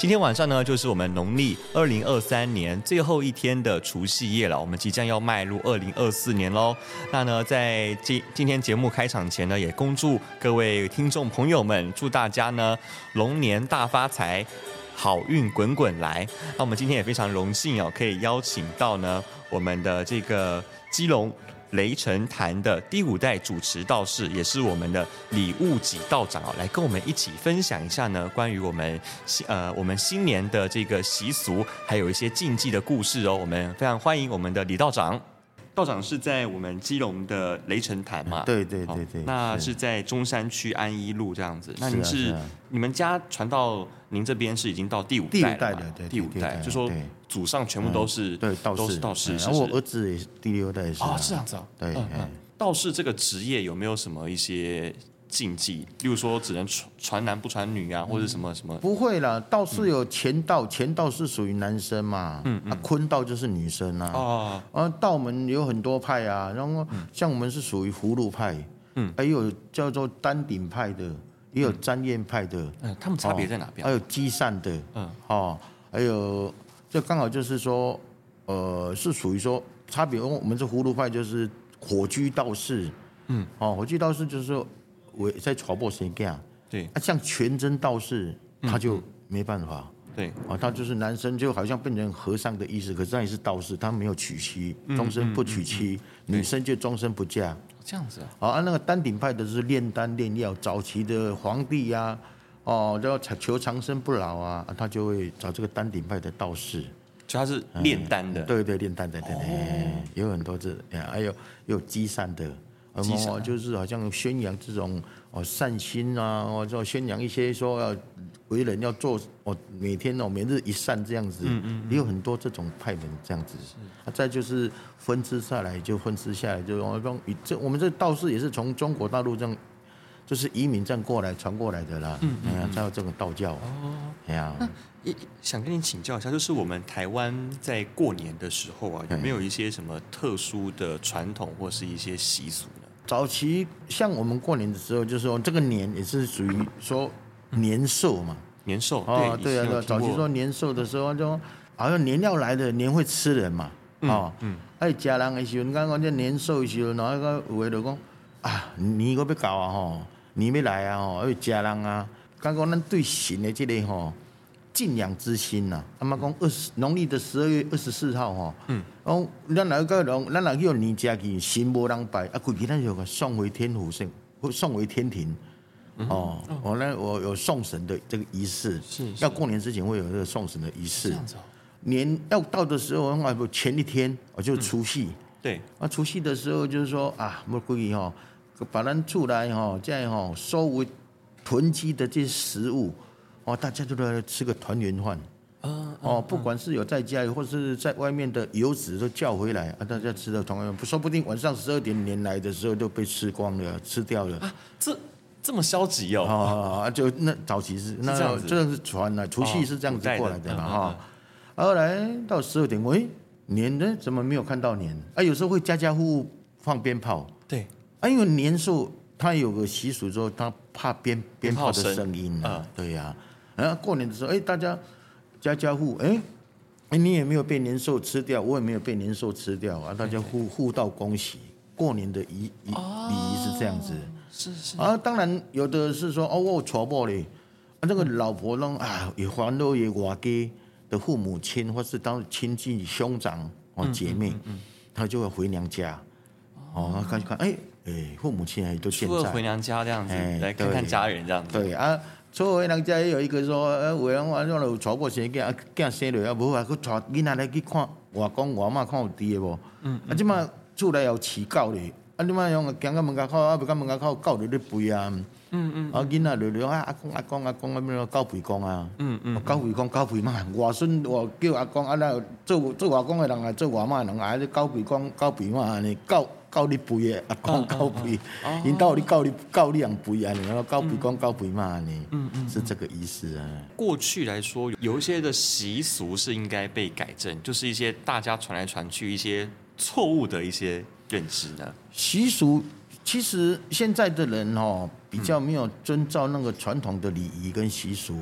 今天晚上呢，就是我们农历二零二三年最后一天的除夕夜了。我们即将要迈入二零二四年喽。那呢，在今今天节目开场前呢，也恭祝各位听众朋友们，祝大家呢龙年大发财，好运滚滚来。那我们今天也非常荣幸哦，可以邀请到呢我们的这个基隆。雷神坛的第五代主持道士，也是我们的李悟己道长哦，来跟我们一起分享一下呢，关于我们新呃我们新年的这个习俗，还有一些禁忌的故事哦。我们非常欢迎我们的李道长。道长是在我们基隆的雷城坛嘛？对对对对。那是在中山区安一路这样子。那您是你们家传到您这边是已经到第五代了对？第五代，就说祖上全部都是对道士，道士。然后我儿子也是第六代是。哦，是这样子啊。对，道士这个职业有没有什么一些？禁忌，例如说只能传传男不传女啊，或者什么什么？不会啦，道士有乾道，乾道是属于男生嘛，嗯嗯，坤道就是女生啊。哦，啊，道门有很多派啊，然后像我们是属于葫芦派，嗯，还有叫做丹顶派的，也有占燕派的，嗯，他们差别在哪边？还有积善的，嗯，哦，还有这刚好就是说，呃，是属于说差别，我们是葫芦派，就是火居道士，嗯，哦，火居道士就是说。为在传播谁干？对，啊，像全真道士，他就没办法。对，啊，他就是男生，就好像变成和尚的意思。可是他也是道士，他没有娶妻，终身不娶妻；女生就终身不嫁。这样子啊？啊，那个丹顶派的是炼丹炼药，早期的皇帝呀，哦，就要求长生不老啊，他就会找这个丹顶派的道士。就他是炼丹的，对对，炼丹的，对对，有很多这，还有有积善的。哦，就是好像宣扬这种哦善心啊，或者宣扬一些说要为人要做哦，每天哦每日一善这样子，嗯嗯，也有很多这种派门这样子。啊，再就是分支下来就分支下来就我说这我们这道士也是从中国大陆这样，就是移民这样过来传过来的啦。嗯嗯，哎呀，才有这种道教。哦，哎呀，那想跟你请教一下，就是我们台湾在过年的时候啊，有没有一些什么特殊的传统或是一些习俗？早期像我们过年的时候，就是说这个年也是属于说年兽嘛，年兽啊，对啊，早期说年兽的时候，就好像年要来的年会吃人嘛，啊，嗯，哎，家人的时候，你刚讲这年兽的时候，然后个有的就讲啊，年个要到啊吼，年要来啊吼，还有家人啊，刚刚咱对神的这个吼。敬仰之心呐，他们讲二十农历的十二月二十四号哈，嗯，讲咱来个人，咱来去年家去神无人拜，啊，过去咱就送回天府圣，送回天庭，哦，我呢我有送神的这个仪式，是要过年之前会有这个送神的仪式，年要到的时候，啊不前一天我就除夕，对，啊除夕的时候就是说啊，我估计哈，把咱出来哈这样哈收为囤积的这些食物。哦，大家都来吃个团圆饭，哦，不管是有在家里或是在外面的游子都叫回来啊，大家吃的团圆饭，说不定晚上十二点年来的时候就被吃光了，吃掉了。啊，这这么消极哦？啊，就那早期是那这样子，是传的，除夕是这样子过来的嘛哈。后来到十二点，喂，年呢怎么没有看到年？啊，有时候会家家户户放鞭炮，对，啊，因为年兽它有个习俗，说它怕鞭鞭炮的声音啊，对呀。然后过年的时候，哎，大家家家户，哎，哎，你也没有被年兽吃掉，我也没有被年兽吃掉啊，大家互互道恭喜。过年的仪仪礼仪是这样子，是是。啊，当然有的是说，哦，我传播嘞，啊，这个老婆呢，啊，也还都也外家的父母亲或是当亲戚兄长哦姐妹，他就会回娘家，哦，看看，哎哎，父母亲还都健在，回娘家这样子，来看看家人这样子，对啊。所以人家也有一个说，呃，有人话种有娶过生囝，啊，囝生落啊，无啊，去娶囡仔来去看外公外妈看有伫个无？嗯。啊，即马厝内有饲狗咧，啊，你马用行到门口口，啊，不到门口口，狗在咧吠啊。嗯嗯。啊，囡仔落落啊，阿公阿公阿公啊，咩狗吠公啊？嗯嗯。狗吠公狗吠妈，外孙外叫阿公，啊，那做做外公的人啊，做外妈的人啊，你狗吠公狗吠妈安尼狗。告你肥的，啊，讲告肥，引导你告你告你养肥啊，然后告肥讲告肥嘛，你，嗯嗯，是这个意思啊。过去来说，有一些的习俗是应该被改正，就是一些大家传来传去一些错误的一些认知呢。习俗其实现在的人哦，比较没有遵照那个传统的礼仪跟习俗，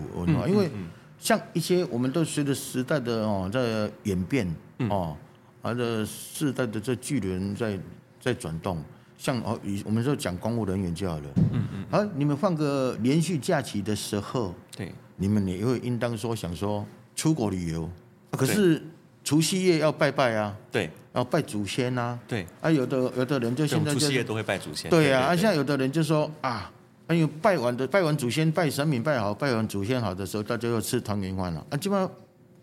因为像一些我们都随着时代的哦在演变哦，啊这世代的这巨轮在在转动。像哦，以我们说讲公务人员就好了。嗯嗯。好，你们放个连续假期的时候，对，你们也会应当说想说出国旅游，可是除夕夜要拜拜啊。对。要拜祖先呐。对。啊，有的有的人就现在就除夕夜都会拜祖先。对啊，啊，现在有的人就说啊，哎呦，拜完的拜完祖先，拜神明拜好，拜完祖先好的时候，大家要吃团圆饭了啊，基本上。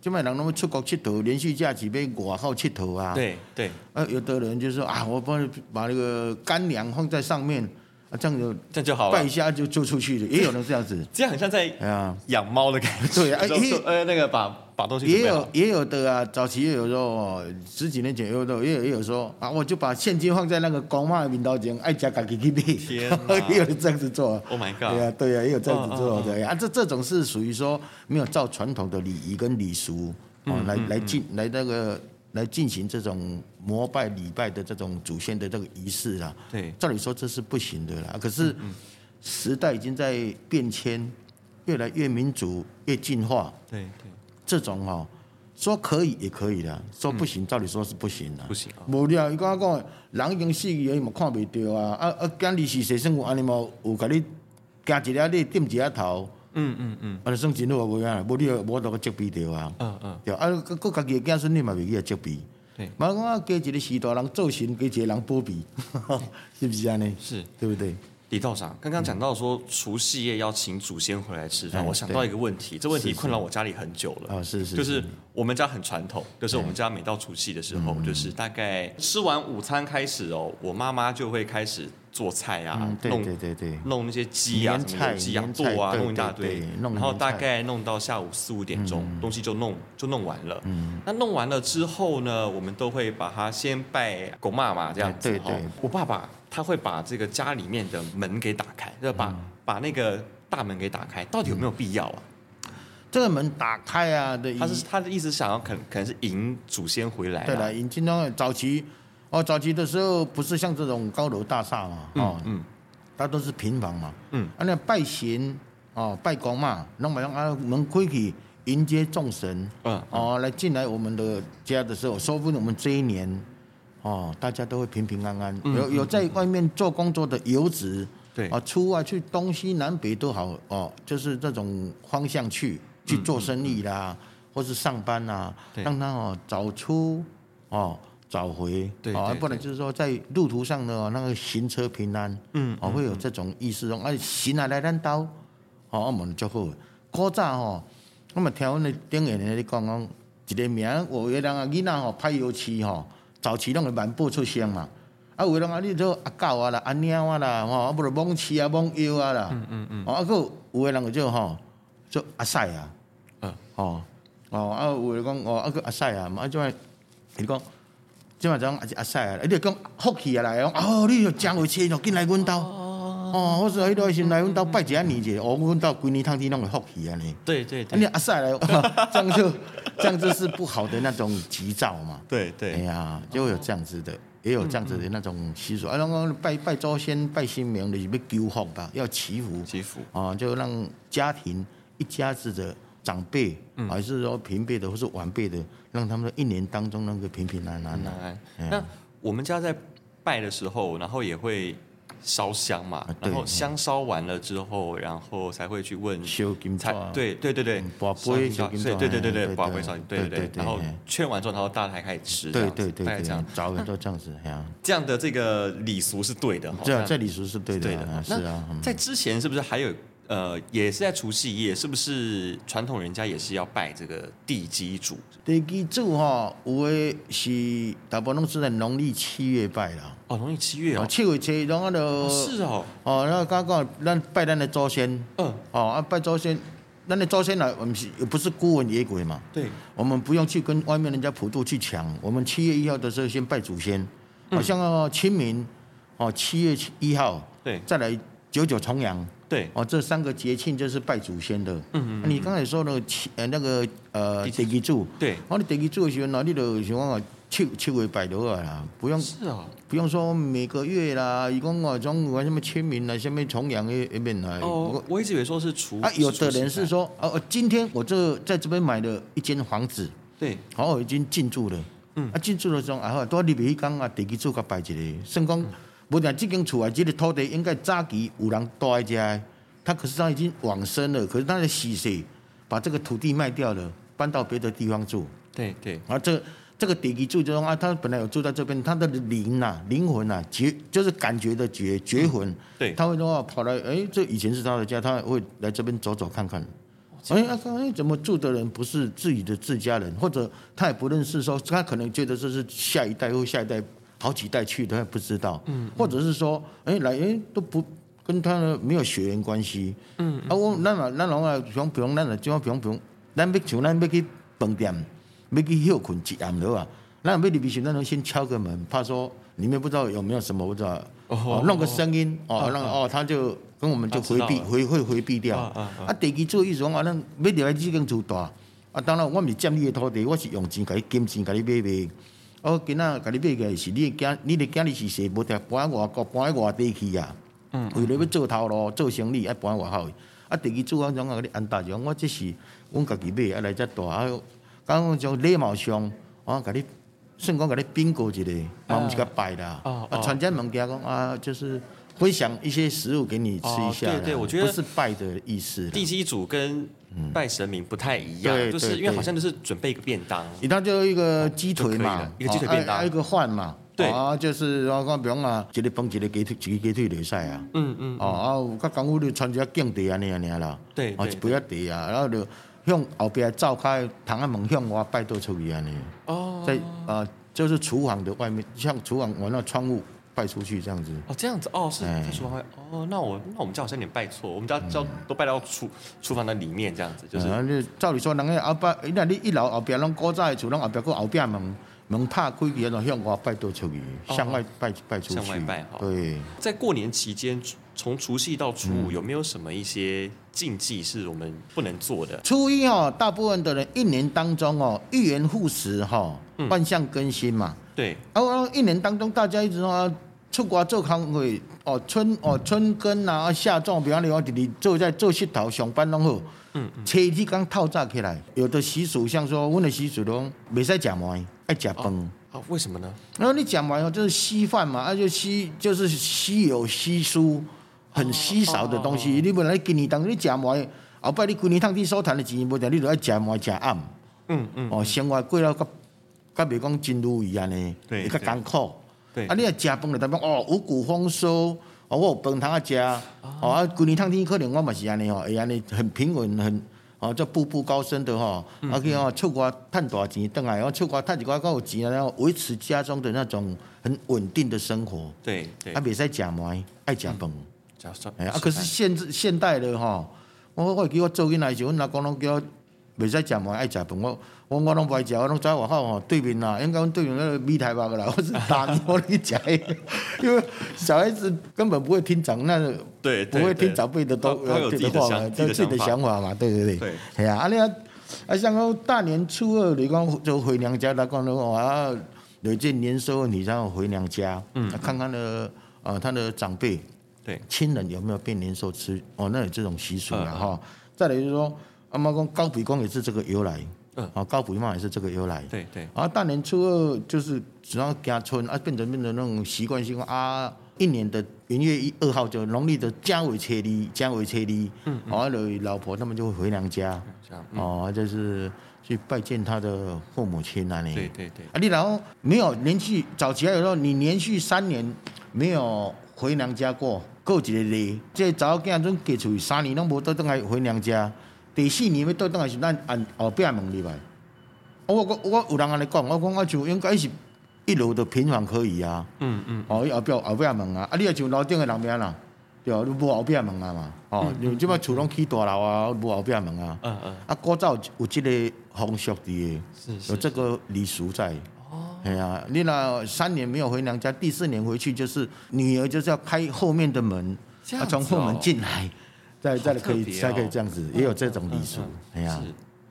现在人拢要出国佚佗，连续假期被外号佚佗啊。对对。啊，有的人就说啊，我帮你把那个干粮放在上面，啊，这样就这样就好了，拜一下就就出去了。也有人这样子，这样很像在养猫的感觉。对啊，呃，那个把把东西也有也有的啊，早期也有时候十几年前也有的，也有也有说啊，我就把现金放在那个公妈的面头前，爱加自己去买。天 也有人这样子做。Oh my god！对啊对啊，也有这样子做的啊，这这种是属于说没有照传统的礼仪跟礼俗。哦，来来进来那个来进行这种膜拜礼拜的这种祖先的这个仪式啦。对，照理说这是不行的啦。可是时代已经在变迁，越来越民主，越进化。对对，这种哈说可以也可以的，说不行，照理说是不行的。不行。无聊，伊讲讲，人已经死去，伊嘛看不到啊啊啊！讲你是谁生活，安尼嘛有甲你加一粒，你点一粒头。嗯嗯嗯，啊，算真好个样，无你无度个责备着啊。嗯嗯，对啊，搁搁家己个囝孙你嘛袂记啊责备。对，嘛讲啊，加一个时代人做神，加一个人保庇，是毋是安尼？是，对不对？李道长刚刚讲到说除夕夜要请祖先回来吃饭，我想到一个问题，这问题困扰我家里很久了。啊，是是，就是我们家很传统，就是我们家每到除夕的时候，就是大概吃完午餐开始哦，我妈妈就会开始。做菜啊，弄对对对，弄那些鸡啊什么的，鸡啊剁啊，弄一大堆，然后大概弄到下午四五点钟，东西就弄就弄完了。那弄完了之后呢，我们都会把它先拜狗妈妈，这样子。对对，我爸爸他会把这个家里面的门给打开，就把把那个大门给打开，到底有没有必要啊？这个门打开啊，对，他是他的意思，想要可可能是迎祖先回来。对了，迎今天早期。哦，早期的时候不是像这种高楼大厦嘛，哦，嗯，它都是平房嘛，嗯，啊，那拜神，哦，拜公嘛，弄完啊门开去迎接众神，嗯，哦，来进来我们的家的时候，说不定我们这一年，哦，大家都会平平安安。有有在外面做工作的游子，对，啊，出外去东西南北都好，哦，就是这种方向去去做生意啦，或是上班啦，让他哦早出，哦。找回，对啊，不然就是说在路途上呢，那个行车平安，嗯，哦，会有这种意思哦，啊，行啊来咱兜，哦，我们就好。古早吼，我们听阮的顶下人咧讲讲，一个名，有个人啊囡仔吼拍油漆吼，早期拢会蛮步出声嘛，啊，有个人啊你做阿狗啊啦，阿猫啊啦，吼，啊不如摸饲啊摸腰啊啦，嗯嗯嗯，啊个有个人就吼做阿屎啊，嗯，哦，哦，啊有个讲哦，啊个阿屎啊，嘛啊种，伊讲。即摆种阿阿晒啊，伊就讲福气啊来讲，哦，你就将会车就进来阮兜，哦，我说迄个先来阮兜拜一下年节，哦，阮兜规年通天拢会福气啊呢。对对对，你阿晒来，这样就这样子是不好的那种吉兆嘛。对对，哎呀，就会有这样子的，也有这样子的那种习俗。啊，然后拜拜祖先、拜神明就是要求福吧，要祈福。祈福啊，就让家庭一家子的。长辈，还是说平辈的，或是晚辈的，让他们一年当中能够平平安安的。那我们家在拜的时候，然后也会烧香嘛，然后香烧完了之后，然后才会去问，才对对对对，把杯烧，对对对对对，把杯烧，对对对，然后劝完之后，然后大家才开始吃，对对对，大概这样，早人都这样子，这样的这个礼俗是对的，这样这礼俗是对的，是啊。在之前是不是还有？呃，也是在除夕夜，是不是传统人家也是要拜这个地基主？地基主哈，有的是大部分都是在农历七月拜啦。哦，农历七月哦，七月七然后是哦。哦，然后刚刚咱拜咱的祖先。嗯。哦，啊拜祖先，咱的祖先来，我们是不是孤魂野鬼嘛？对。我们不用去跟外面人家普渡去抢，我们七月一号的时候先拜祖先。好像清明，哦，七月一号。对。再来九九重阳。对，哦，这三个节庆就是拜祖先的。嗯嗯。你刚才说那个七呃那个呃地基柱，对。哦，你地基柱的时候，那你就想讲啊，七七月拜就好啦，不用是啊，不用说每个月啦，一共我种我什么清明啦，什么重阳的一面来。哦，我一直以为说是除啊，有的人是说哦，今天我这在这边买了一间房子，对，好，我已经进驻了，嗯，啊进驻的时候啊，多你别去讲啊，地基柱甲拜一个，算讲无讲这间厝啊，这个土地应该早期有人住在这，他可是他已经往生了，可是他的死死把这个土地卖掉了，搬到别的地方住，对对，啊这。这个地基主就说啊，他本来有住在这边，他的灵呐、啊、灵魂呐、啊，觉就是感觉的觉觉魂，嗯、对，他会说跑来，哎，这以前是他的家，他会来这边走走看看。哎，啊，哎，怎么住的人不是自己的自家人，或者他也不认识说，说他可能觉得这是下一代或下一代好几代去的，他也不知道。嗯，或者是说，哎，来，哎，都不跟他没有血缘关系。嗯，啊，我那嘛，那龙啊，不用不用，那就不用不用，咱要像咱要去饭店。要去休困一暗的啊，那要入去，那能先敲个门，怕说里面不知道有没有什么，不知道哦，弄个声音哦，让哦他就跟我们就回避回会回避掉。啊，地基主意思讲啊，咱要入来这间厝大，啊，当然我唔是占你的土地，我是用钱给你金钱给你买卖。哦，今仔甲你买个是你的囝，你的囝儿是谁？无得搬外国，搬喺外地去啊。嗯，为了要做头路，做生意，爱搬外口。啊，第二主讲讲啊，你安大就我这是阮家己买，啊来遮大啊。刚刚就礼貌上，我甲你算讲甲你并购一个，嘛毋是甲拜啦啊，传家门家讲啊，就是分享一些食物给你吃一下。对对，我觉得不是拜的意思。第七组跟拜神明不太一样，就是因为好像就是准备一个便当，你他就一个鸡腿嘛，一个鸡腿便当，一个饭嘛，对啊，就是我讲比方啊，一个饭一个鸡腿，一个鸡腿就晒啊，嗯嗯，哦啊，有较功夫就穿一下敬地啊那样那样啦，对，哦，不要地啊，然后就。向后边照开，堂安门向外拜倒出去安尼。哦。在啊，就是厨房的外面，像厨房往那窗户拜出去这样子。哦，这样子哦，是在厨房外。哦，那我那我们家好像有点拜错，我们家叫都拜到厨厨房的里面这样子，就是。照理说，人家后拜，那你一楼后边拢古早的厝，拢后边个后边门门拍开去，然后向外拜倒出去，向外拜拜出去。向外拜哈。对。在过年期间。从除夕到初五，有没有什么一些禁忌是我们不能做的？初一哦，大部分的人一年当中哦，一元复始哈，万象更新嘛。对。然后一年当中，大家一直说出国做康会哦，春哦春耕啊，夏种，比方说你你做在做石头上班拢好。嗯嗯。初一刚透早起来，有的习俗像说，我的习俗拢没使食糜，爱吃饭。哦，为什么呢？然后你讲完哦，就是稀饭嘛，那就稀就是稀有稀疏。很稀少的东西，你本来今年当你食糜，后摆你过年汤你所赚的钱，无定你就爱食糜食暗。嗯嗯。哦，生活过了较较袂讲真如意安尼，会较艰苦。对。啊，你若食饭就代表哦五谷丰收，哦我有饭通啊食，哦啊过年汤天可能我嘛是安尼哦，会安尼很平稳很，哦就步步高升的吼。啊去哦出国赚大钱，等来哦出国赚一寡够有钱，然后维持家中的那种很稳定的生活。对对。啊，袂使食糜，爱食饭。哎啊！可是现现代的吼，我我记我做囡仔时，阮阿公拢叫我袂使食饭，爱食饭。我我我拢不爱食，我拢在外口吼对面啦，应该阮对面那个米台吧个啦，我是打你我去食。因为小孩子根本不会听长那个，对，不会听长辈的都有自己的话，有自己的想法嘛，对对对。对。系啊，啊你啊，啊像讲大年初二你讲就回娘家，来讲的话啊，有件年收你然后回娘家，嗯，看看的啊他的长辈。对，亲人有没有变年兽吃？哦，那有这种习俗了哈。嗯、再来就是说，阿妈讲高鼻公也是这个由来，嗯，啊高鼻妈也是这个由来。对对。啊，大年初二就是只要家村啊，变成变成那种习惯性啊，一年的元月一二号就农历的家尾车厘，家尾车厘，嗯，啊，老婆他们就会回娘家，嗯、哦，就是去拜见他的父母亲那里。对对对。啊，你然后没有连续早期还有说你连续三年没有回娘家过。过一个例，这查某囝阵嫁出去三年拢无倒转来回娘家，第四年要倒转来是咱按后壁门入来。我我我有人安尼讲，我讲我就应该是一楼的平房可以啊。嗯嗯。哦，后壁后壁门啊，啊，你也像楼顶的人边啦，对啊，你无后壁门啊嘛。哦，因为即摆厝拢起大楼啊，无后壁门啊。嗯嗯。啊，古早有即个风俗伫的，有这个礼俗在。哎呀，你那三年没有回娘家，第四年回去就是女儿就是要开后面的门，她从后门进来，再再可以才可以这样子，也有这种礼俗。哎呀，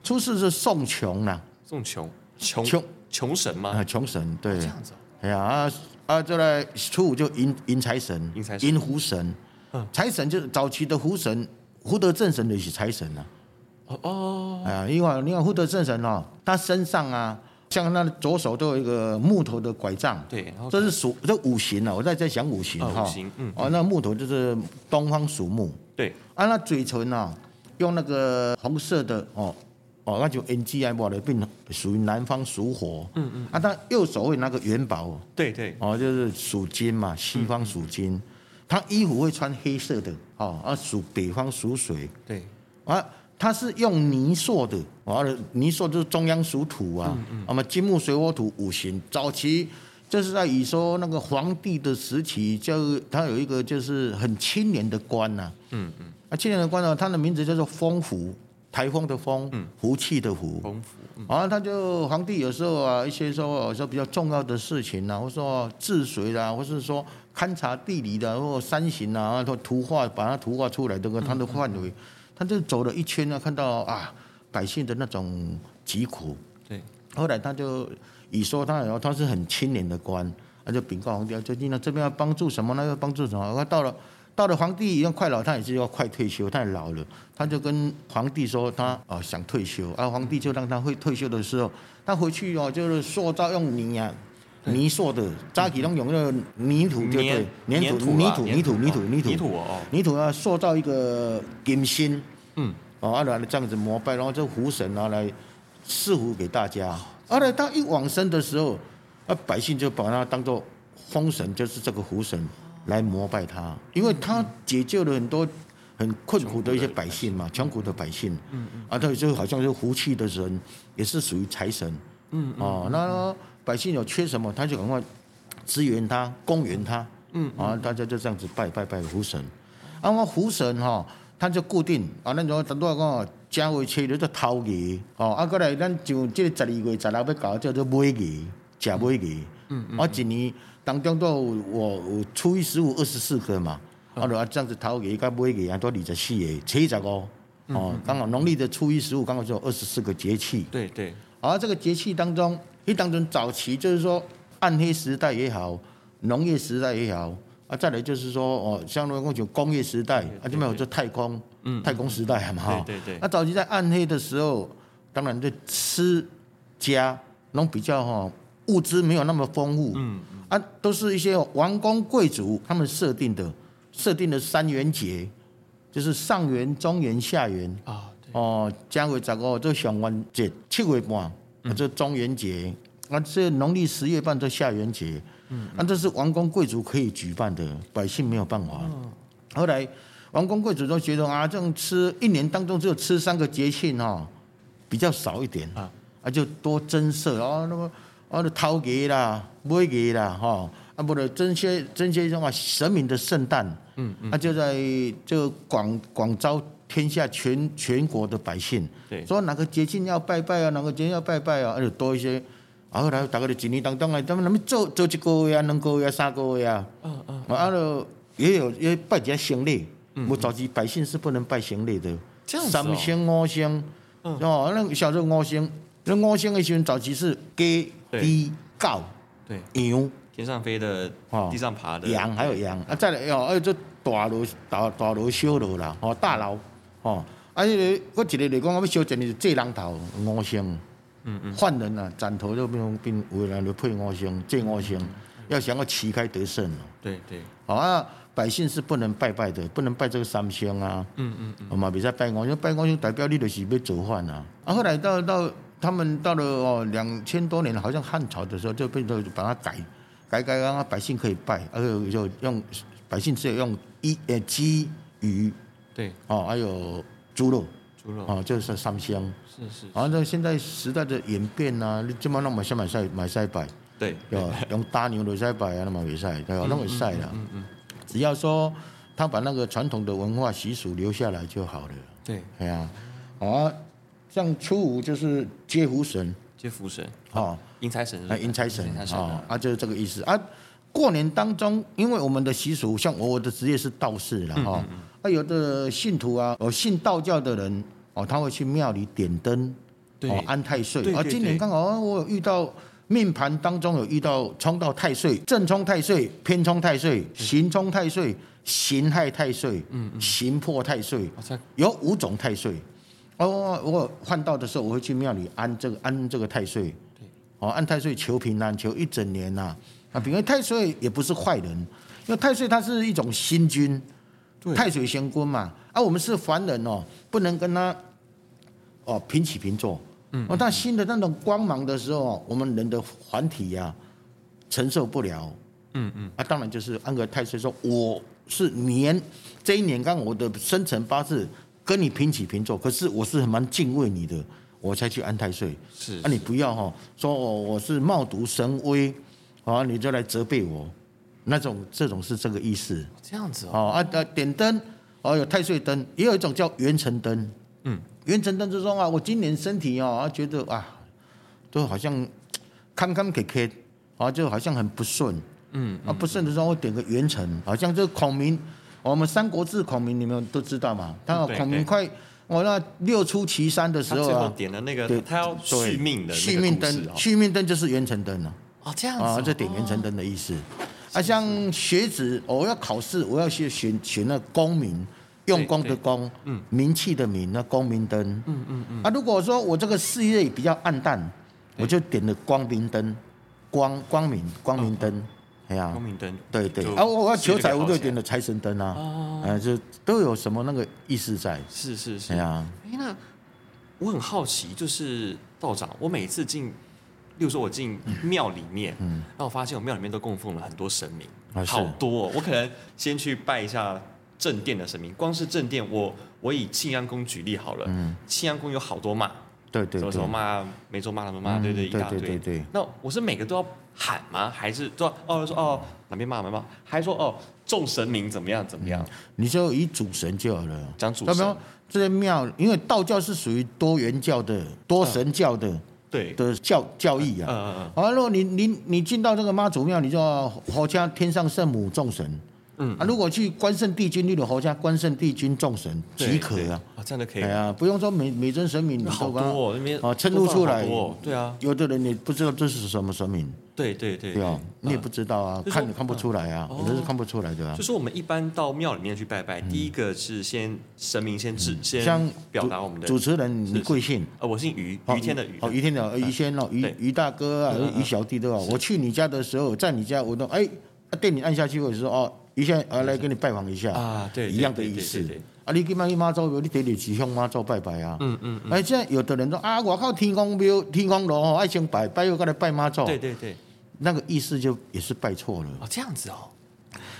初四是送穷呐，送穷，穷穷穷神吗？啊，穷神对。这样子。哎呀啊啊！再来初五就迎迎财神，迎财神，迎福神。嗯，财神就是早期的福神，福德正神的是财神啊。哦哦。哎呀，因为你看福德正神哦，他身上啊，像他的左手都有一个木头的拐杖。对。这是属这五行啊，我在在讲五行哈。五行。嗯。哦，那木头就是东方属木。对。啊，那嘴唇啊，用那个红色的哦。哦，那就 N G I 不的，并属于南方属火。嗯嗯。啊，他右手会拿个元宝。对对。哦，就是属金嘛，西方属金。他衣服会穿黑色的。哦，啊，属北方属水。对。啊，他是用泥塑的。哦，泥塑就是中央属土啊。嗯嗯。那么金木水火土五行，早期就是在以说那个皇帝的时期，就他有一个就是很清廉的官呐。嗯嗯。啊，清廉的官呢，他的名字叫做风福。台风的风，福气的福，风福。然后他就皇帝有时候啊，一些说说比较重要的事情啊，或者说治水啦，或是说勘察地理的，或山形啊，或图画把它图画出来，这个他的范围，他就走了一圈呢，看到啊百姓的那种疾苦。对。后来他就以说他，然后他是很清廉的官，他就禀告皇帝，最近呢这边要帮助什么呢？要帮助什么？他到了。到了皇帝已经快老，他也是要快退休，太老了，他就跟皇帝说他啊想退休，啊皇帝就让他会退休的时候，他回去哦就是塑造用泥啊泥塑的，扎起拢用那个泥土就对，粘土泥土泥土泥土泥土。泥土哦，泥土啊塑造一个金身，嗯，哦啊来这样子膜拜，然后这福神拿来赐福给大家，后来他一往生的时候，啊百姓就把他当做风神，就是这个福神。来膜拜他，因为他解救了很多很困苦的一些百姓嘛，穷苦的百姓。嗯嗯。啊，他就好像是福气的人，也是属于财神。嗯。哦，那百姓有缺什么，他就赶快支援他，供援他。嗯。啊，大家就这样子拜拜拜福神。啊，我福神哈，他就固定啊，那种很多人讲正月初六做头月。哦，啊，过来咱就这个十二月十六要搞叫做尾月，假尾月。嗯嗯。啊，一年。当中都有我有初一十五二十四个嘛，啊，就啊这样子头个跟尾个啊都二十四个，七十五哦，刚好农历的初一十五刚好就有二十四个节气。对对。而这个节气当中，一当中早期就是说暗黑时代也好，农业时代也好，啊，再来就是说哦，像那种工业时代，啊，就没有这太空，嗯，太空时代嘛哈。对对。那早期在暗黑的时候，当然这吃家那比较哈物资没有那么丰富。嗯。啊，都是一些王公贵族他们设定的，设定的三元节，就是上元、中元、下元啊。哦，正月十五做上元节，七月半啊这中元节，啊这农历十月半这下元节。嗯，啊这是王公贵族可以举办的，百姓没有办法。后来王公贵族都觉得啊，这种吃一年当中只有吃三个节庆哈，比较少一点啊，啊就多增设啊那么。啊，就头家啦，尾家啦，哈，啊，不的，这些这些什么神明的圣诞，嗯嗯，啊，就在就广广招天下全全国的百姓，对，说哪个节庆要拜拜啊，哪个节庆要拜拜啊，而且多一些，然后来大概的一年当中啊，他们那么做做一个月啊，两个月啊，三个月啊，嗯嗯，啊，就也有也拜一下先例，我早期百姓是不能拜先例的，这样子，三星五星，哦，那小时候五星，那五星的时候早期是鸡。鸡、狗、对。羊，天上飞的，地上爬的。羊，还有羊。啊，再来哦，还有这大楼、大大楼、小楼啦，哦，大炉，哦，啊，这个我一个来讲，我要烧一个祭人头五星，嗯嗯，犯人啊，斩头就变变为了配五星，借五星，要想要旗开得胜哦，对对，好啊，百姓是不能拜拜的，不能拜这个三星啊，嗯嗯嗯，好嘛，比赛拜五星，拜五星代表你就是要做饭啊，啊，后来到到。他们到了哦两千多年，好像汉朝的时候就变成把它改改改，让百姓可以拜，而且就用百姓只有用一呃鸡鱼，对。哦，还有猪肉，猪肉。哦，就是三香，是是。然后呢，现在时代的演变啊，你怎么那么先买菜买菜摆？对，要用大牛的菜摆啊，那么没菜，对吧？那么晒了，嗯嗯，只要说他把那个传统的文化习俗留下来就好了。对，哎呀，好。像初五就是接福神，接福神，哦，迎财神，迎财神，啊，啊，就是这个意思。啊。过年当中，因为我们的习俗，像我的职业是道士了哈，啊，有的信徒啊，哦信道教的人哦，他会去庙里点灯，哦，安太岁。对对对啊，今年刚好我有遇到命盘当中有遇到冲到太岁，正冲太岁、偏冲太岁、刑冲太岁、刑害太岁、嗯，刑破太岁，有五种太岁。哦，我换到的时候，我会去庙里安这个安这个太岁。哦，安太岁求平安，求一整年呐。啊，因为太岁也不是坏人，因为太岁它是一种星君，太水玄君嘛。啊，我们是凡人哦，不能跟他哦平起平坐。嗯。哦，他新的那种光芒的时候，我们人的凡体呀承受不了。嗯嗯。啊，当然就是安个太岁，说我是年这一年，刚我的生辰八字跟你平起平坐，可是我是蛮敬畏你的，我才去安太岁。是。啊，你不要哈，说我是冒渎神威。啊，你就来责备我，那种这种是这个意思。这样子哦。啊啊，点灯哦，有太岁灯，也有一种叫元辰灯。嗯，元辰灯之中啊，我今年身体啊，觉得啊，都好像坎坎坷坷，啊，就好像很不顺。嗯。啊，不顺的时候我点个元辰，好像这个孔明，我们《三国志》孔明你们都知道嘛？他孔明快我那六出祁山的时候啊，点了那个，对，他要续命的续命灯，续命灯就是元辰灯了。哦，这样子啊，这点元辰灯的意思。啊，像学子，我要考试，我要去选选那功名，用功的功，嗯，名气的名，那功名灯。嗯嗯嗯。啊，如果说我这个事业比较暗淡，我就点了光明灯，光光明光明灯，哎呀，光明灯。对对。啊，我要求财，我就点了财神灯啊。啊，就都有什么那个意思在。是是是。哎呀，哎，那我很好奇，就是道长，我每次进。例如说，我进庙里面，嗯，那我发现我庙里面都供奉了很多神明，啊、好多、哦。我可能先去拜一下正殿的神明，光是正殿，我我以庆安宫举例好了，嗯，庆安宫有好多妈，对对，什么什么妈，梅州妈什么妈，对对，一大堆。对对对。那我是每个都要喊吗？还是说哦说哦哪边妈哪边妈？还说哦众神明怎么样怎么样？你就以主神就好了，讲主神。这些庙，因为道教是属于多元教的、多神教的。嗯对。的教教义啊，嗯嗯嗯，如果你你你进到这个妈祖庙，你就要佛家天上圣母众神，嗯啊，如果去关圣帝君，例如侯家关圣帝君众神即可啊，啊，这样就可以。啊，不用说每每尊神明好多哦，那边啊称呼出来，对啊，有的人你不知道这是什么神明。对对对，对啊，你也不知道啊，看你看不出来啊，有的是看不出来的啊。就是我们一般到庙里面去拜拜，第一个是先神明先指，先表达我们的主持人，你贵姓？呃，我姓于，于天的于。哦，于天的于先哦，于于大哥啊，于小弟对吧？我去你家的时候，在你家我都哎，电你按下去，或者说哦，于先啊来给你拜访一下啊，对，一样的意思。啊，你今晚去妈祖，你得得去向妈祖拜拜啊。嗯嗯。哎，现在有的人说啊，我靠天公庙、天公楼哦，爱先拜拜又过来拜妈祖。对对对。那个意思就也是拜错了哦，这样子哦。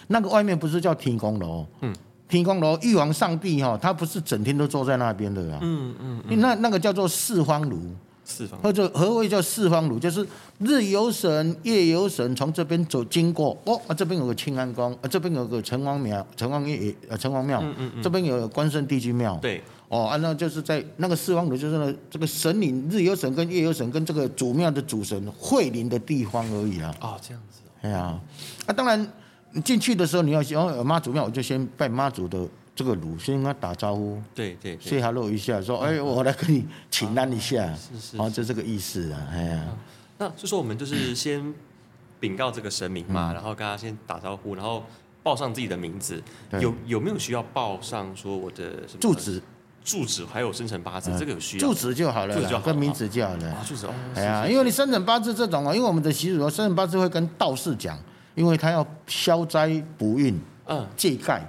那个外面不是叫天公楼，嗯，天公楼玉皇上帝哈，他不是整天都坐在那边的啊，嗯嗯，那那个叫做四方炉，四方，或者何谓叫四方炉？就是日有神，夜有神，从这边走经过，哦，啊这边有个清安宫，啊这边有个城隍庙，城隍爷呃城隍庙，嗯嗯嗯，这边有关圣帝君庙，对。哦，啊，那就是在那个四方炉，就是呢这个神灵日有神跟夜有神跟这个主庙的主神会灵的地方而已啊。哦，这样子。哎呀，啊，当然你进去的时候，你要先哦妈祖庙，我就先拜妈祖的这个炉，先跟他打招呼。对对。say hello 一下，说哎，我来跟你请安一下。是是。哦，就这个意思啊，哎呀。那就说我们就是先禀告这个神明嘛，然后跟他先打招呼，然后报上自己的名字。有有没有需要报上说我的什么住址？住址还有生辰八字，这个有需要。住址就好了，跟名字就好了。啊，住址哦。哎呀，因为你生辰八字这种啊，因为我们的习俗，生辰八字会跟道士讲，因为他要消灾补运，嗯，借盖。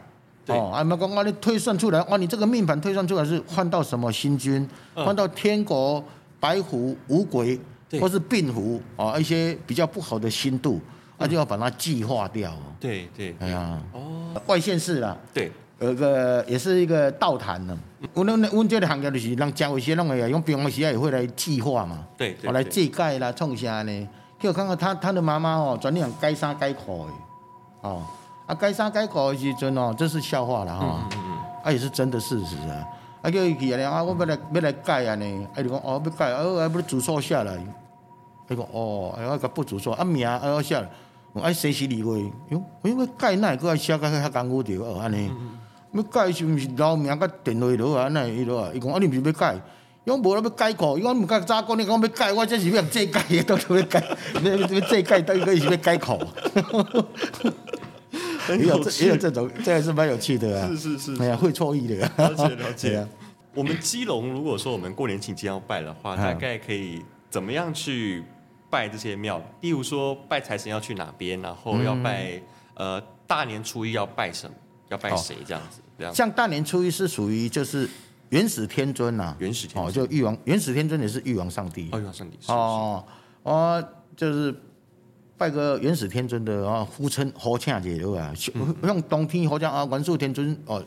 哦，啊，没讲啊，你推算出来，哇，你这个命盘推算出来是换到什么星君，换到天国、白虎、五鬼，或是病符啊，一些比较不好的星度，那就要把它计划掉。对对。哎呀，哦，外县市啦。对。有个也是一个道坛呢。我那那我这个行业就是让讲一些弄个用平常时也会来计划嘛。对对。来祭改啦，创啥呢？就看看他他的妈妈哦，专门改衫改裤的。哦，啊改衫改裤的时阵哦，这是笑话了哈。啊也是真的事实啊。啊叫伊去啊，啊我要来要来改啊呢。啊就讲哦要改，啊我不住宿下来。伊讲哦，啊我个不住宿，啊名啊我写，啊谁是你位？哟，因为改那个爱写个较艰苦着哦安尼。要改是毋是老名甲电话落啊？那伊落啊？伊讲啊，你毋是要改？讲无了要改口，因为唔甲早讲，你讲要改，我这是要这改的，到底要改，你要这改，到底是要改口。也有这也有这种，这还是蛮有趣的啊。是是是，哎呀，会错意的。了解了解。我们基隆，如果说我们过年期间要拜的话，大概可以怎么样去拜这些庙？例如说拜财神要去哪边，然后要拜呃大年初一要拜什么？要拜谁？这样子，这样。像大年初一是属于就是。元始天尊呐、啊，元始天尊哦，就玉王，元始天尊也是玉王上帝。哦，玉皇上帝。哦，哦，就是拜个元始天尊的啊，呼称好请节对吧？像冬天好像啊，元始天尊哦，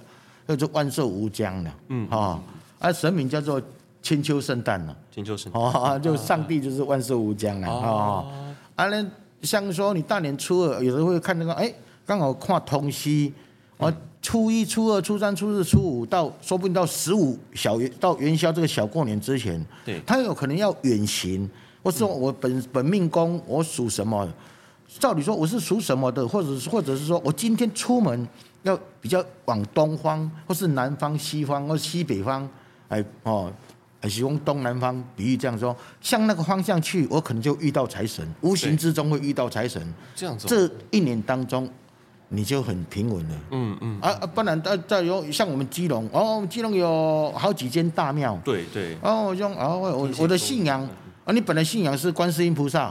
叫做万寿无疆的。嗯。啊，啊，神明叫做千秋圣诞了。千秋圣诞。哦，就上帝就是万寿无疆啊。哦。啊，那像说你大年初二，有时候会看那个，哎，刚好看通西，啊。初一、初二、初三、初四、初五到，说不定到十五小元到元宵这个小过年之前，对，他有可能要远行，或是说我本本命宫我属什么？照理说我是属什么的，或者是或者是说我今天出门要比较往东方，或是南方、西方或西北方，哎哦，还是用东南方比喻这样说，向那个方向去，我可能就遇到财神，无形之中会遇到财神。这样子，这一年当中。你就很平稳了。嗯嗯。啊啊，不然再再有像我们基隆，哦，基隆有好几间大庙。对对。哦，用哦，我我的信仰啊，你本来信仰是观世音菩萨，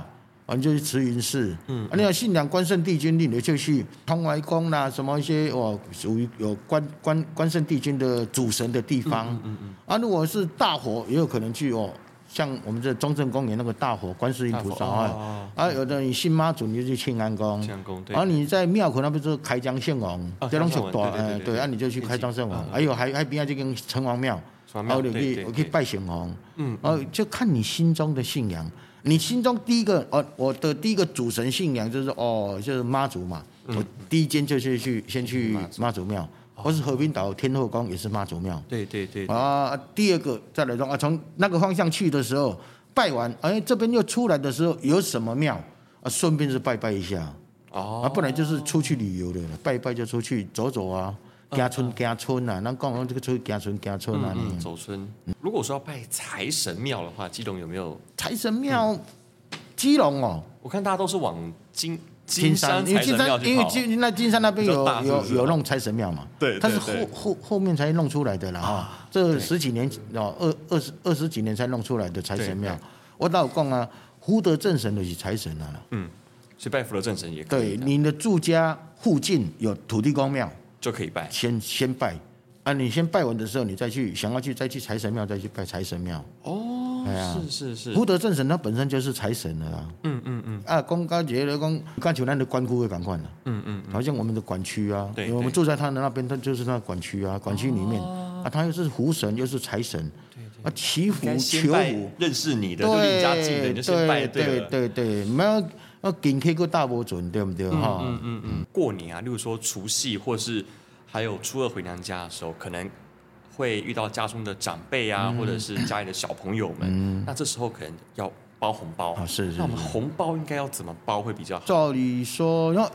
啊，你就去慈云寺。嗯。啊，你要信仰关圣帝君，你就去通外宫啦，什么一些哦，属于有关关关圣帝君的主神的地方。嗯嗯。啊，如果是大火，也有可能去哦。像我们这中正公园那个大火观世音菩萨啊，啊，有的你信妈祖，你就去庆安宫。庆安宫对。然后你在庙口那边是开江圣王，这种很多，哎，对，啊，你就去开张圣王。还有还还边上这个城隍庙，然后你去我去拜神王。嗯。哦就看你心中的信仰，你心中第一个哦，我的第一个主神信仰就是哦，就是妈祖嘛。我第一间就是去先去妈祖庙。或是和平岛天后宫也是妈祖庙。对对对。啊，第二个再来说啊，从那个方向去的时候拜完，哎，这边又出来的时候有什么庙啊？顺便是拜拜一下。哦。啊，不然就是出去旅游的，拜一拜就出去走走啊，行村行村啊，那刚好这个出去行村行村啊。嗯，走村。如果说要拜财神庙的话，基隆有没有？财神庙，基隆哦，我看大家都是往金。金山，因为金山，因为金那金山那边有有有弄财神庙嘛，对，它是后后后面才弄出来的啦哈，这十几年哦二二十二十几年才弄出来的财神庙，我老讲啊，福德正神就是财神啊，嗯，是拜福德正神也可以，对，你的住家附近有土地公庙就可以拜，先先拜，啊，你先拜完的时候，你再去想要去再去财神庙再去拜财神庙，哦。是是是，福德正神他本身就是财神了啦。嗯嗯嗯。啊，公高节的公，刚才咱的关区会赶快了。嗯嗯。好像我们的管区啊，因为我们住在他的那边，他就是那管区啊，管区里面啊，他又是福神又是财神。对对。啊，祈福求福，认识你的就离家近的就先拜对。对对对，没有要顶开个大波准，对不对哈？嗯嗯嗯。过年啊，例如说除夕或是还有初二回娘家的时候，可能。会遇到家中的长辈啊，或者是家里的小朋友们，那这时候可能要包红包啊。是是。那我们红包应该要怎么包会比较好？照理说，要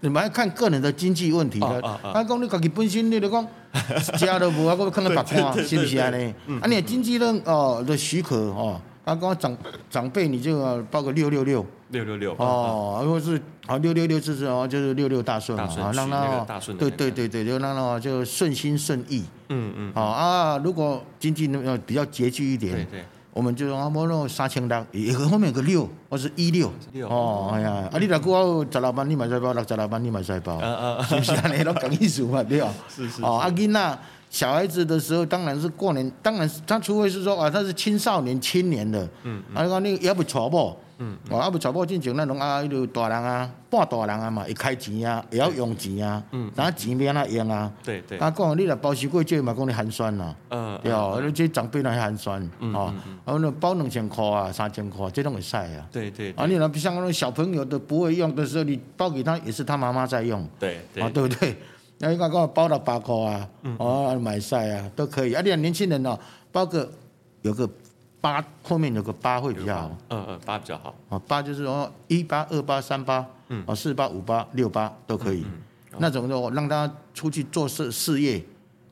你们要看个人的经济问题的。他讲你自己本身，你就讲 家都无啊，我看到白看，是不是啊？呢？啊，你经济呢？哦的许可哦。他讲长长辈，你就要包个六六六。六六六。哦，如果是啊六六六就是哦，就是六六大顺嘛，让他对对对对，就让他就顺心顺意。嗯嗯，好啊，如果经济比较拮据一点，对对，我们就用阿摩那三千六，也后面有个六，或是一六，哦，哎呀，啊你若过十六万，你买再包；六十六万，你买再包，是不是啊？你都讲意思嘛，对吧？是是。哦，阿囡仔小孩子的时候，当然是过年，当然他除非是说啊，他是青少年、青年的，嗯，啊，你讲你也不错不？嗯，哦，啊，不全部进前那种啊，迄个大人啊，半大人啊嘛，会开钱啊，也要用钱啊，嗯，那钱要安怎用啊？对对。啊，讲你若包收过节嘛，讲你寒酸呐，嗯，对哦，你这长辈那寒酸，哦，然后呢包两千块啊，三千块，这种会使啊。对对。啊，你若像那种小朋友都不会用的时候，你包给他也是他妈妈在用。对对。啊，对不对？那应该讲包了八块啊，哦，买晒啊，都可以。啊，你年轻人哦，包个有个。八后面有个八会比较好，嗯嗯，八比较好。啊，八就是说一八、二八、三八，嗯，哦，四八、五八、六八都可以。那种就让他出去做事事业，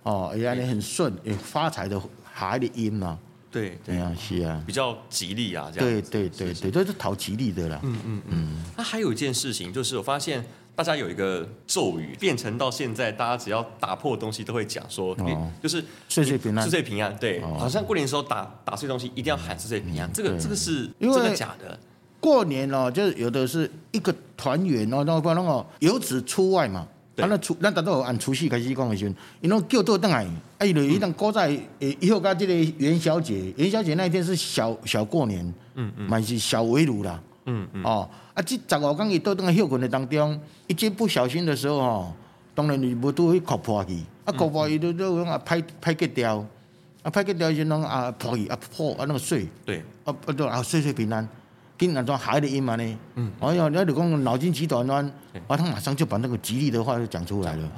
哦，也让你很顺，也发财的孩的音嘛。对对啊，是啊，比较吉利啊，这样。对对对对，都是讨吉利的啦。嗯嗯嗯。那还有一件事情，就是我发现大家有一个咒语，变成到现在，大家只要打破东西都会讲说，就是岁岁平安，岁岁平安。对，好像过年的时候打打碎东西一定要喊岁岁平安，这个这个是真的假的？过年哦，就是有的是一个团圆哦，然后不然哦，游子出外嘛。啊，那除咱大都按除夕开始讲的时候，因为叫倒等来，啊，伊就伊当古早诶，以后加这个元宵节，元宵节那一天是小小过年，嗯嗯，嘛是小围炉啦，嗯嗯，哦，啊，这十五天伊倒转来休困的当中，一节不小心的时候吼，当然你无都会磕破去，啊，磕破伊都都啊拍拍结掉，啊拍结掉就拢啊破去啊破啊那个碎，对，啊啊都啊岁岁平安。跟那种海的音嘛呢？嗯，哎呀，那就讲脑筋急转弯，啊，他马上就把那个吉利的话就讲出来了。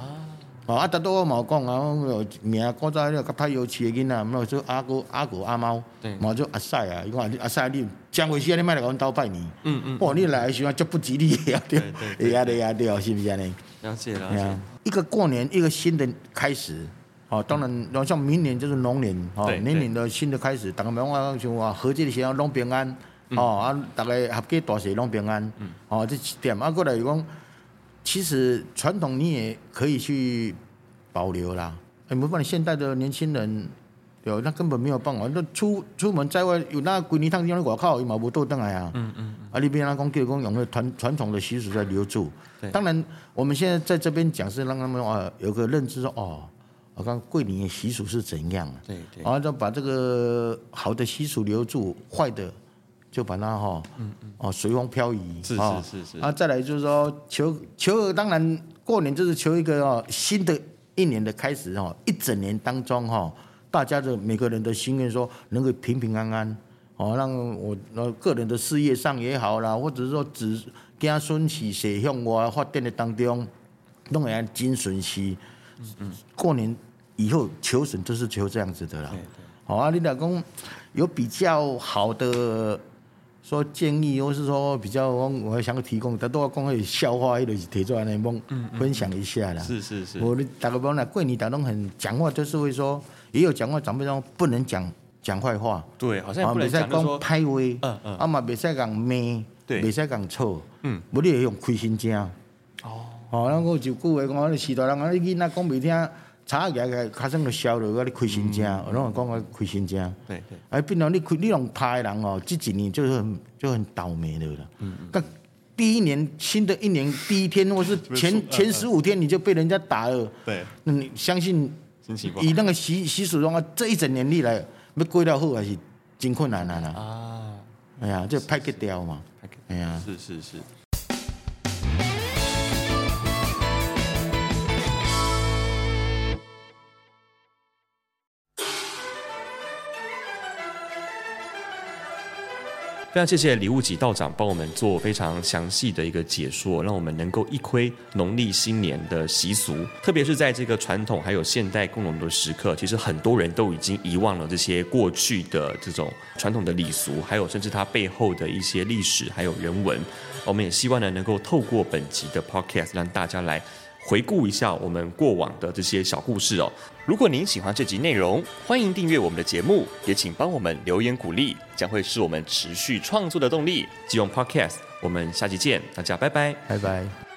啊，啊，大多我冇讲啊，名古早迄个较有趣的囡仔，冇说阿哥、阿狗、阿猫，冇做阿赛啊。伊讲阿赛，你将回去你卖来阮兜拜年。嗯嗯。哦，你来的时候就不吉利啊，对对呀对呀对，是不是呢？了解了解。一个过年，一个新的开始。哦，当然，然后像明年就是龙年，哦，明年的新的开始，大家讲话像话合这的时候拢平安。哦，啊，大家合家大细拢平安。嗯。哦，这几点啊，过来讲，其实传统你也可以去保留啦。哎，没办法，现代的年轻人，有那根本没有办法。那出出门在外，有那过年趟地方外口，伊嘛无倒转来啊。嗯嗯。啊，你别人讲，叫讲用那传传统的习俗在留住。对。当然，我们现在在这边讲是让他们啊有个认知说，哦，我看桂林的习俗是怎样。对对。然后就把这个好的习俗留住，坏的。就把它哈，哦，随风飘移，是是是是。啊，再来就是说求求，当然过年就是求一个哦，新的一年的开始哈，一整年当中哈，大家的每个人的心愿说能够平平安安，哦，让我呃个人的事业上也好啦，或者是说子子孙喜谁向我发展的当中，弄来金顺喜。嗯嗯。过年以后求神就是求这样子的啦。对对。好啊，你老公有比较好的。说建议，或是说比较，我想提供，他都要讲个笑话，一个是提出来来帮分享一下啦。是是是。我大概讲啦，过年大家很讲话，就是会说，也有讲话长辈说不能讲讲坏话。对，好像不能讲歹话。嗯嗯。啊嘛，别使讲骂，对，别使讲错。嗯。无你会用亏心声。哦。哦，那个就句话讲，你时代人啊，你囡仔讲袂听。查起来，卡生就笑了，我你亏心声，我拢讲我亏心声。对对。哎，变成你亏，你用他人哦，这几年就很就很倒霉的了。嗯嗯。但第一年新的一年第一天，或是前前十五天，你就被人家打了。对。那你相信？以那个习习俗中啊，这一整年历来要过到好还是真困难啊！啊。哎呀，就拍个掉嘛。哎呀。是是是。非常谢谢李务己道长帮我们做非常详细的一个解说，让我们能够一窥农历新年的习俗。特别是在这个传统还有现代共融的时刻，其实很多人都已经遗忘了这些过去的这种传统的礼俗，还有甚至它背后的一些历史还有人文。我们也希望呢，能够透过本集的 Podcast 让大家来。回顾一下我们过往的这些小故事哦。如果您喜欢这集内容，欢迎订阅我们的节目，也请帮我们留言鼓励，将会是我们持续创作的动力。即用 Podcast，我们下期见，大家拜拜，拜拜。